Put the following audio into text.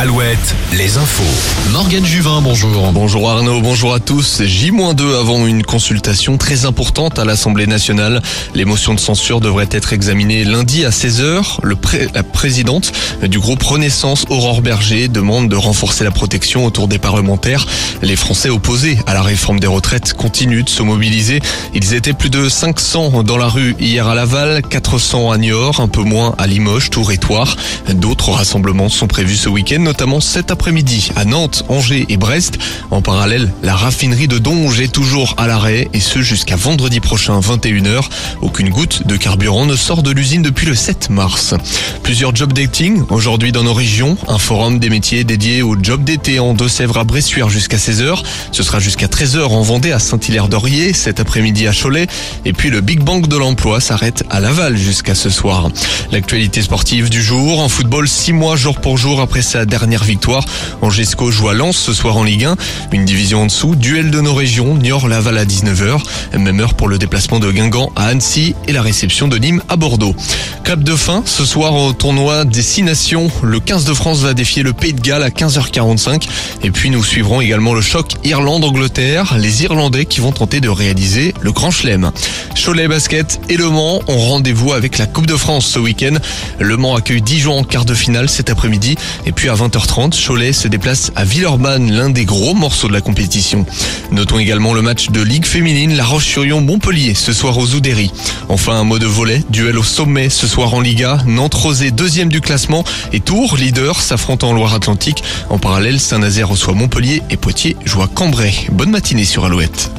Alouette, les infos. Morgane Juvin, bonjour. Bonjour Arnaud, bonjour à tous. J-2 avant une consultation très importante à l'Assemblée nationale. Les motions de censure devraient être examinées lundi à 16h. Le la présidente du groupe Renaissance, Aurore Berger, demande de renforcer la protection autour des parlementaires. Les Français opposés à la réforme des retraites continuent de se mobiliser. Ils étaient plus de 500 dans la rue hier à Laval, 400 à Niort, un peu moins à Limoges, Tour et Toire. D'autres rassemblements sont prévus ce week-end notamment cet après-midi à Nantes, Angers et Brest. En parallèle, la raffinerie de Donge est toujours à l'arrêt et ce jusqu'à vendredi prochain 21h. Aucune goutte de carburant ne sort de l'usine depuis le 7 mars. Plusieurs job dating aujourd'hui dans nos régions. Un forum des métiers dédié au job d'été en Deux-Sèvres à Bressuire jusqu'à 16h. Ce sera jusqu'à 13h en Vendée à Saint-Hilaire-d'Orier, cet après-midi à Cholet. Et puis le Big Bang de l'emploi s'arrête à Laval jusqu'à ce soir. L'actualité sportive du jour. En football, six mois jour pour jour après sa dernière dernière victoire. Angesco joue à Lens ce soir en Ligue 1. Une division en dessous, duel de nos régions, Niort-Laval à 19h. Même heure pour le déplacement de Guingamp à Annecy et la réception de Nîmes à Bordeaux. Cap de fin, ce soir au tournoi des 6 nations. Le 15 de France va défier le Pays de Galles à 15h45. Et puis nous suivrons également le choc Irlande-Angleterre. Les Irlandais qui vont tenter de réaliser le Grand Chelem. Cholet Basket et Le Mans ont rendez-vous avec la Coupe de France ce week-end. Le Mans accueille Dijon en quart de finale cet après-midi. Et puis à 20h30, Cholet se déplace à Villeurbanne, l'un des gros morceaux de la compétition. Notons également le match de Ligue féminine, La Roche-sur-Yon-Montpellier, ce soir aux Oudéry. Enfin, un mot de volet, duel au sommet ce soir en Liga, Nantes-Rosé, deuxième du classement, et Tours, leader, s'affrontant en Loire-Atlantique. En parallèle, Saint-Nazaire reçoit Montpellier et Poitiers joue à Cambrai. Bonne matinée sur Alouette.